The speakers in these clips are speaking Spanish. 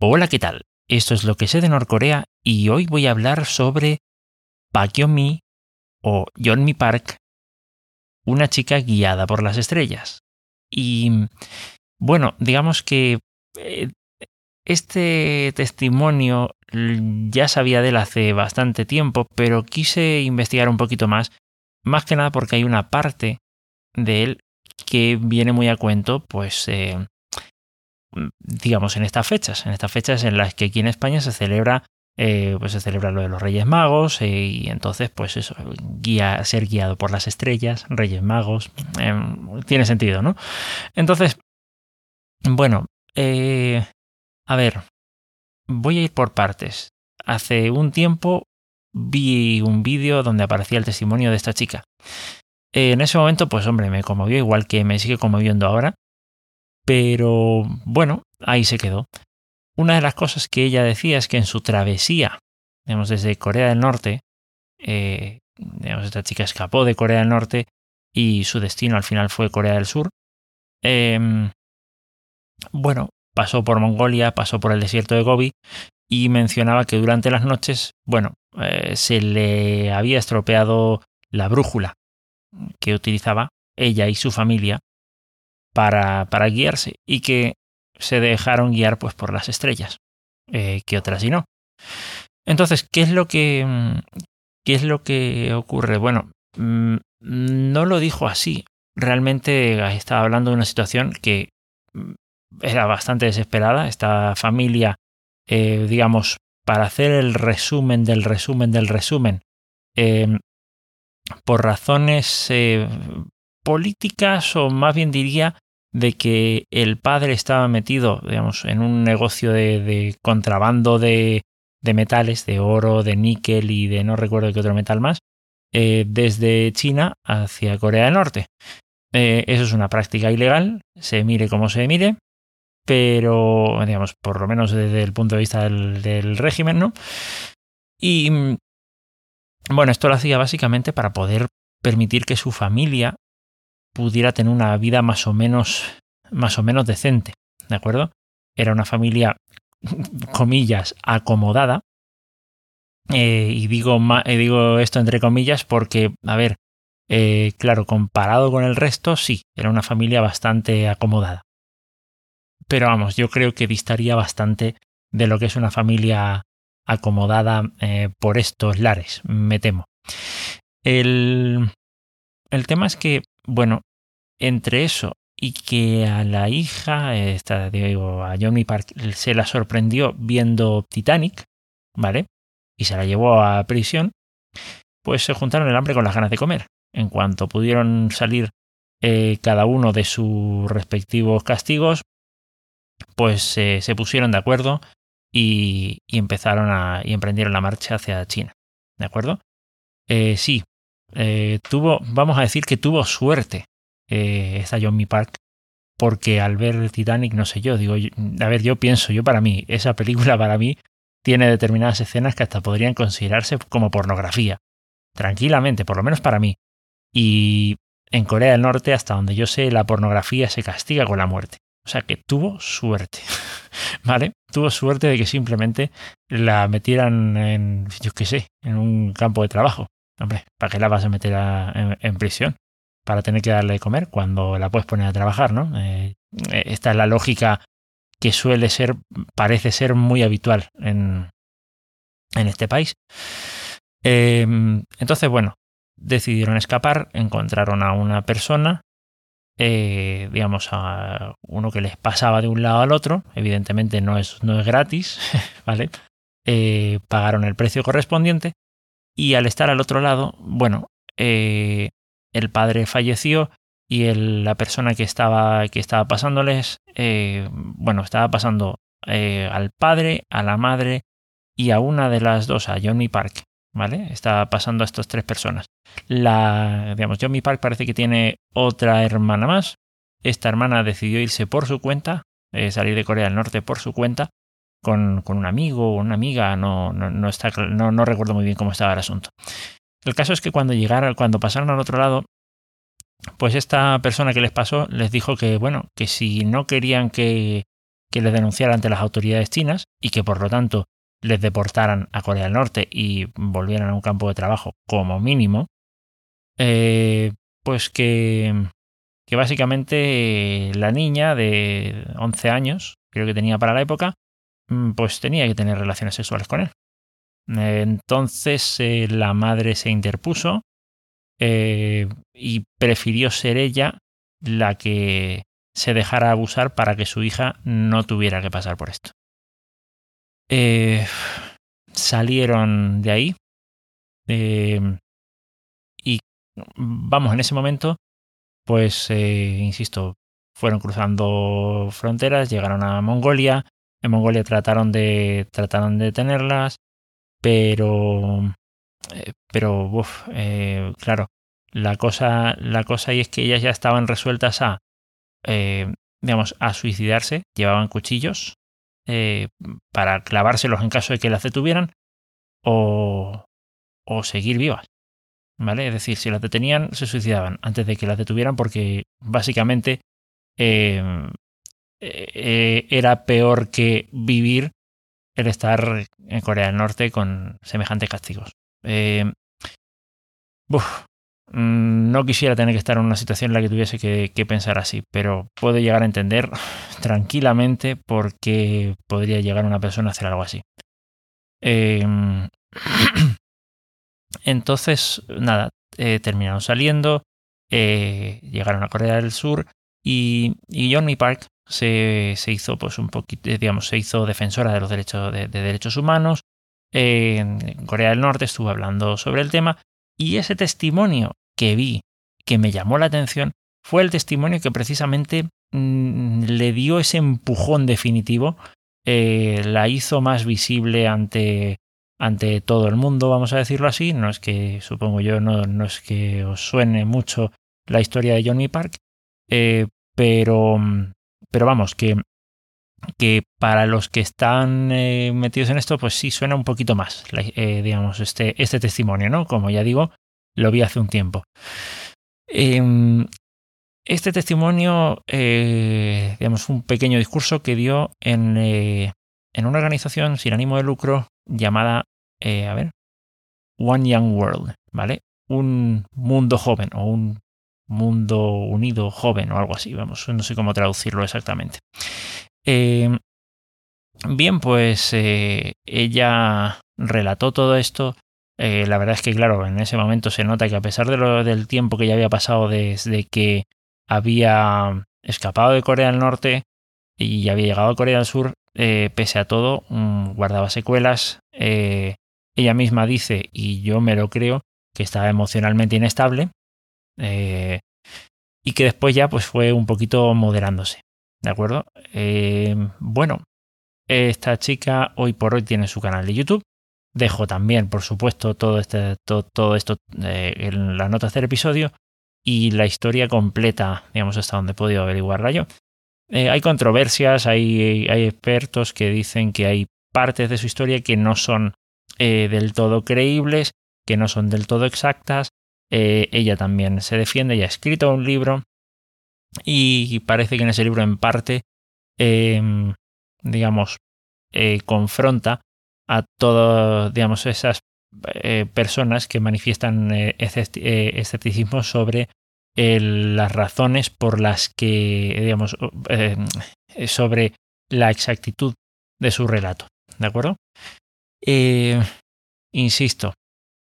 Hola, ¿qué tal? Esto es lo que sé de Norcorea y hoy voy a hablar sobre Pakyomi o Yeonmi Park, una chica guiada por las estrellas. Y bueno, digamos que eh, este testimonio ya sabía de él hace bastante tiempo, pero quise investigar un poquito más, más que nada porque hay una parte de él que viene muy a cuento, pues eh, digamos, en estas fechas, en estas fechas en las que aquí en España se celebra, eh, pues se celebra lo de los Reyes Magos eh, y entonces, pues eso, guía, ser guiado por las estrellas, Reyes Magos, em, tiene sentido, ¿no? Entonces, bueno, eh, a ver, voy a ir por partes. Hace un tiempo vi un vídeo donde aparecía el testimonio de esta chica. En ese momento, pues hombre, me conmovió igual que me sigue conmoviendo ahora. Pero bueno, ahí se quedó. Una de las cosas que ella decía es que en su travesía, digamos, desde Corea del Norte, eh, digamos, esta chica escapó de Corea del Norte y su destino al final fue Corea del Sur. Em, bueno, pasó por Mongolia, pasó por el desierto de Gobi y mencionaba que durante las noches, bueno, eh, se le había estropeado la brújula que utilizaba ella y su familia para, para guiarse y que se dejaron guiar pues por las estrellas, eh, que otras y no. Entonces, ¿qué es lo que, mm, qué es lo que ocurre? Bueno, mm, no lo dijo así. Realmente estaba hablando de una situación que mm, era bastante desesperada. Esta familia, eh, digamos, para hacer el resumen del resumen del resumen, em, por razones eh, políticas o más bien diría de que el padre estaba metido, digamos, en un negocio de, contrabando de, metales, de oro, de níquel y de no recuerdo qué otro metal más, eh, desde China hacia Corea del Norte. Eh, eso es una práctica ilegal, se mire como se mire, pero, digamos, por lo menos desde el punto de vista del, del régimen, ¿no? Y bueno, esto lo hacía básicamente para poder permitir que su familia pudiera tener una vida más o menos, más o menos decente, ¿de acuerdo? Era una familia, comillas, acomodada. Eh, y digo, eh, digo esto entre comillas porque, a ver, eh, claro, comparado con el resto, sí, era una familia bastante acomodada. Pero vamos, yo creo que distaría bastante de lo que es una familia acomodada por estos lares, me temo. El, el tema es que bueno, entre eso y que a la hija, esta, digo, a Johnny Park, se la sorprendió viendo Titanic, ¿vale? Y se la llevó a prisión, pues se juntaron el hambre con las ganas de comer. En cuanto pudieron salir eh, cada uno de sus respectivos castigos, pues se pusieron de acuerdo y, empezaron a y emprendieron la marcha hacia China. ¿De acuerdo? Eh, sí, eh, tuvo, vamos a decir que tuvo suerte eh, esta John Park, porque al ver Titanic, no sé yo, digo, a ver, yo pienso, yo para mí, esa película para mí tiene determinadas escenas que hasta podrían considerarse como pornografía. Tranquilamente, por lo menos para mí. Y en Corea del Norte, hasta donde yo sé, la pornografía se castiga con la muerte. O sea que tuvo suerte. ¿Vale? Tuvo suerte de que simplemente la metieran en, yo qué sé, en un campo de trabajo. Hombre, ¿para qué la vas a meter en, prisión? Para tener que darle de comer cuando la puedes poner a trabajar, ¿no? Eh, esta es la lógica que suele ser, parece ser muy habitual en, en este país. Em, entonces, bueno, decidieron escapar, encontraron a una persona, eh, digamos, a uno que les pasaba de un lado al otro, evidentemente no es, no es gratis, ¿vale? Eh, pagaron el precio correspondiente y al estar al otro lado, bueno, eh, el padre falleció y la persona que estaba, que estaba pasándoles, eh, bueno, estaba pasando eh, al padre, a la madre y a una de las dos, a Johnny Park, ¿vale? Estaba pasando a estas tres personas. La, digamos, Johnny Park parece que tiene otra hermana más. Esta hermana decidió irse por su cuenta, salir de Corea del Norte por su cuenta, con, un amigo o una amiga, no, no, está, no, no recuerdo muy bien cómo estaba el asunto. El caso es que cuando llegaron, cuando pasaron al otro lado, pues esta persona que les pasó les dijo que, bueno, que si no querían que, que les denunciara ante las autoridades chinas y que por lo tanto les deportaran a Corea del Norte y volvieran a un campo de trabajo como mínimo, eh, pues que, que básicamente la niña de 11 años, creo que tenía para la época, mm, pues tenía que tener relaciones sexuales con él. Entonces eh, la madre se interpuso eh, y prefirió ser ella la que se dejara abusar para que su hija no tuviera que pasar por esto. Eh, salieron de ahí y vamos, en ese momento, pues, insisto, fueron cruzando fronteras, llegaron a Mongolia, en Mongolia trataron de, trataron de detenerlas, pero, eh, pero, eh, claro, la cosa, la cosa ahí es que ellas ya estaban resueltas a, eh, digamos, a suicidarse, llevaban cuchillos para clavárselos en caso de que las detuvieran o, o seguir vivas. ¿Vale? Es decir, si las detenían, se suicidaban antes de que las detuvieran porque básicamente era peor que vivir el estar en Corea del Norte con semejantes castigos. Eh, mm, no quisiera tener que estar en una situación en la que tuviese que, pensar así, pero puedo llegar a entender tranquilamente por qué podría llegar una persona a hacer algo así. Em, entonces, nada, terminaron saliendo, eh, llegaron a Corea del Sur y, y Park se, hizo pues un poquito, digamos, se hizo defensora de los derechos, de, derechos humanos. en Corea del Norte estuvo hablando sobre el tema y ese testimonio que vi, que me llamó la atención, fue el testimonio que precisamente mm, le dio ese empujón definitivo, eh, la hizo más visible ante, ante todo el mundo, vamos a decirlo así. No es que, supongo yo, no, no es que os suene mucho la historia de Johnny Park, eh, pero, pero vamos, que, que para los que están eh, metidos en esto, pues sí suena un poquito más, eh, digamos, este, este testimonio, ¿no? Como ya digo, lo vi hace un tiempo. Em, este testimonio, eh, digamos, un pequeño discurso que dio en, en una organización sin ánimo de lucro llamada, a ver, One Young World, ¿vale? Un mundo joven o un Mundo Unido Joven o algo así, vamos, no sé cómo traducirlo exactamente. Eh, bien, pues eh, ella relató todo esto. Eh, la verdad es que, claro, en ese momento se nota que a pesar de lo, del tiempo que ya había pasado desde que había escapado de Corea del Norte y había llegado a Corea del Sur, pese a todo, mm, guardaba secuelas. ella misma dice, y yo me lo creo, que estaba emocionalmente inestable, eh, y que después ya pues fue un poquito moderándose. ¿De acuerdo? Eh, bueno, esta chica hoy por hoy tiene su canal de YouTube. Dejo también, por supuesto, todo, este, todo, esto eh, en las notas del episodio y la historia completa, digamos, hasta donde he podido averiguarla yo. hay controversias, hay, hay, expertos que dicen que hay partes de su historia que no son del todo creíbles, que no son del todo exactas, eh, ella también se defiende, ella ha escrito un libro y parece que en ese libro en parte, em, digamos, eh, confronta a todas, digamos, esas eh, personas que manifiestan escepticismo sobre las razones por las que, digamos, sobre la exactitud de su relato. ¿De acuerdo? insisto,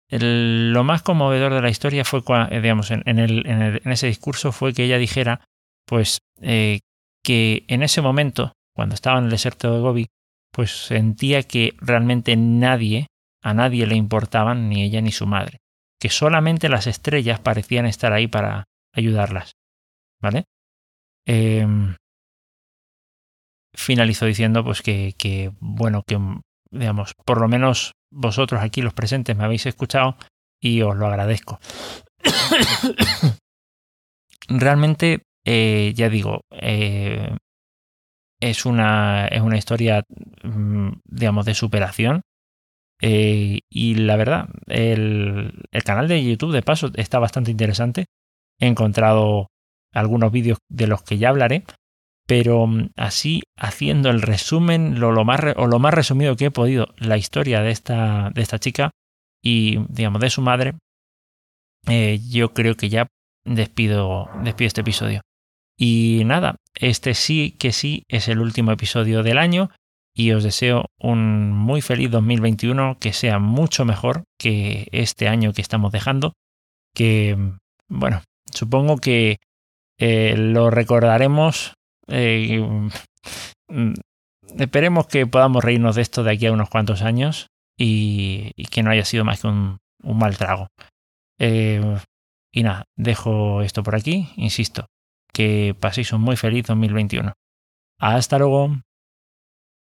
lo más conmovedor de la historia fue, eh, digamos, en, ese discurso fue que ella dijera, pues, eh, que en ese momento, cuando estaba en el desierto de Gobi, pues sentía que realmente nadie, a nadie le importaban, ni ella ni su madre, que solamente las estrellas parecían estar ahí para ayudarlas, ¿vale? Em, finalizó diciendo, pues, que, bueno, que, digamos, por lo menos vosotros aquí los presentes me habéis escuchado y os lo agradezco. Realmente, eh, ya digo, eh, es, una, es una historia, mm, digamos, de superación. Eh, y la verdad, el, el, canal de YouTube, de paso, está bastante interesante. He encontrado algunos vídeos de los que ya hablaré, pero mm, así haciendo el resumen lo, más, o lo más resumido que he podido, la historia de esta, de esta chica y, digamos, de su madre, eh, yo creo que ya despido, despido este episodio. Y nada, este sí que sí es el último episodio del año y os deseo un muy feliz 2021 que sea mucho mejor que este año que estamos dejando, que, bueno, supongo que eh, lo recordaremos. Eh, mm, esperemos que podamos reírnos de esto de aquí a unos cuantos años y, que no haya sido más que un, mal trago. Eh, y nada, dejo esto por aquí, insisto, que paséis un muy feliz 2021. Hasta luego.